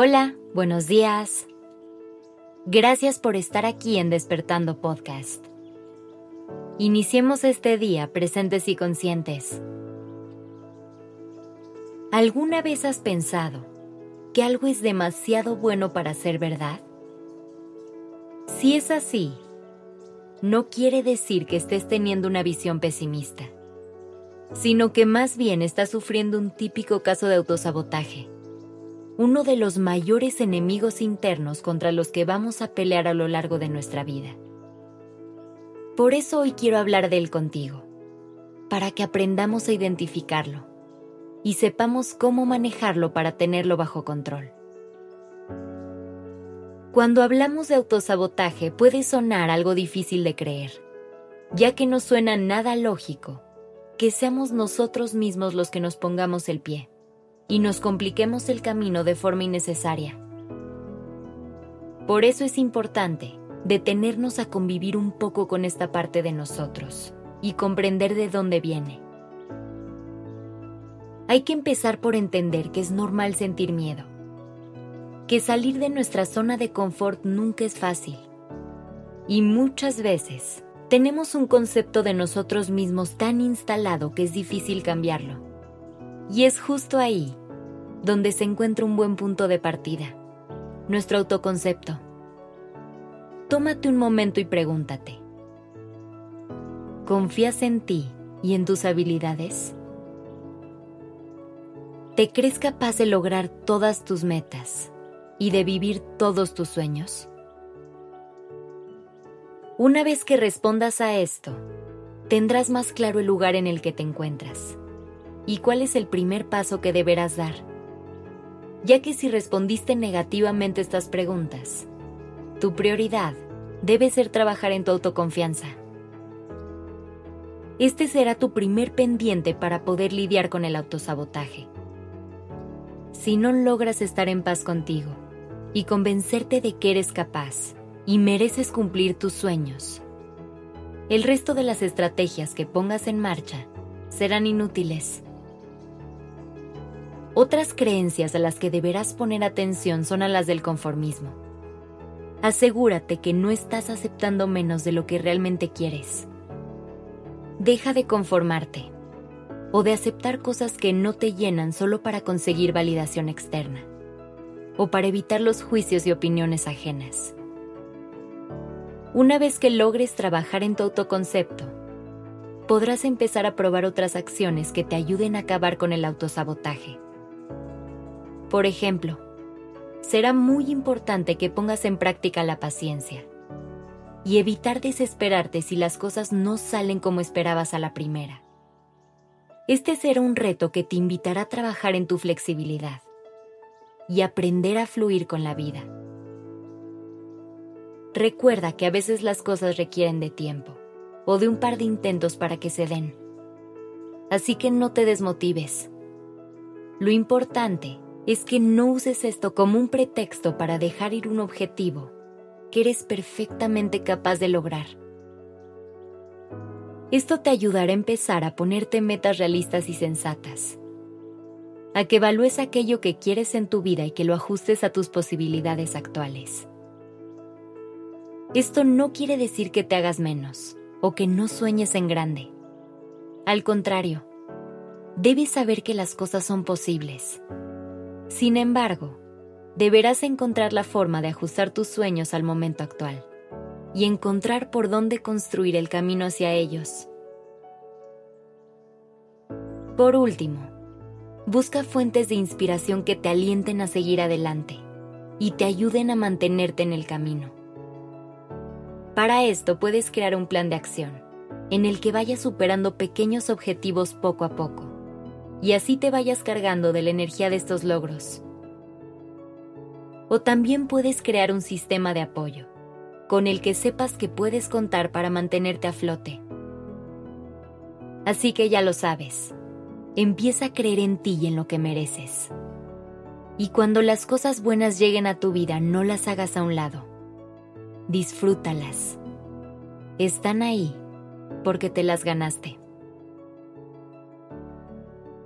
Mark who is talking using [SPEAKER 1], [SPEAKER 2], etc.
[SPEAKER 1] Hola, buenos días. Gracias por estar aquí en Despertando Podcast. Iniciemos este día presentes y conscientes. ¿Alguna vez has pensado que algo es demasiado bueno para ser verdad? Si es así, no quiere decir que estés teniendo una visión pesimista, sino que más bien estás sufriendo un típico caso de autosabotaje uno de los mayores enemigos internos contra los que vamos a pelear a lo largo de nuestra vida. Por eso hoy quiero hablar de él contigo, para que aprendamos a identificarlo y sepamos cómo manejarlo para tenerlo bajo control. Cuando hablamos de autosabotaje puede sonar algo difícil de creer, ya que no suena nada lógico que seamos nosotros mismos los que nos pongamos el pie y nos compliquemos el camino de forma innecesaria. Por eso es importante detenernos a convivir un poco con esta parte de nosotros y comprender de dónde viene. Hay que empezar por entender que es normal sentir miedo, que salir de nuestra zona de confort nunca es fácil y muchas veces tenemos un concepto de nosotros mismos tan instalado que es difícil cambiarlo. Y es justo ahí donde se encuentra un buen punto de partida, nuestro autoconcepto. Tómate un momento y pregúntate, ¿confías en ti y en tus habilidades? ¿Te crees capaz de lograr todas tus metas y de vivir todos tus sueños? Una vez que respondas a esto, tendrás más claro el lugar en el que te encuentras y cuál es el primer paso que deberás dar ya que si respondiste negativamente estas preguntas, tu prioridad debe ser trabajar en tu autoconfianza. Este será tu primer pendiente para poder lidiar con el autosabotaje. Si no logras estar en paz contigo y convencerte de que eres capaz y mereces cumplir tus sueños, el resto de las estrategias que pongas en marcha serán inútiles otras creencias a las que deberás poner atención son a las del conformismo. Asegúrate que no estás aceptando menos de lo que realmente quieres. Deja de conformarte o de aceptar cosas que no te llenan solo para conseguir validación externa o para evitar los juicios y opiniones ajenas. Una vez que logres trabajar en tu autoconcepto, podrás empezar a probar otras acciones que te ayuden a acabar con el autosabotaje. Por ejemplo, será muy importante que pongas en práctica la paciencia y evitar desesperarte si las cosas no salen como esperabas a la primera. Este será un reto que te invitará a trabajar en tu flexibilidad y aprender a fluir con la vida. Recuerda que a veces las cosas requieren de tiempo o de un par de intentos para que se den. Así que no te desmotives. Lo importante es que no uses esto como un pretexto para dejar ir un objetivo que eres perfectamente capaz de lograr. Esto te ayudará a empezar a ponerte metas realistas y sensatas, a que evalúes aquello que quieres en tu vida y que lo ajustes a tus posibilidades actuales. Esto no quiere decir que te hagas menos o que no sueñes en grande. Al contrario, debes saber que las cosas son posibles sin embargo, deberás encontrar la forma de ajustar tus sueños al momento actual y encontrar por dónde construir el camino hacia ellos. Por último, busca fuentes de inspiración que te alienten a seguir adelante y te ayuden a mantenerte en el camino. Para esto puedes crear un plan de acción en el que vayas superando pequeños objetivos poco a poco y así te vayas cargando de la energía de estos logros. O también puedes crear un sistema de apoyo, con el que sepas que puedes contar para mantenerte a flote. Así que ya lo sabes, empieza a creer en ti y en lo que mereces. Y cuando las cosas buenas lleguen a tu vida, no las hagas a un lado. Disfrútalas. Están ahí porque te las ganaste.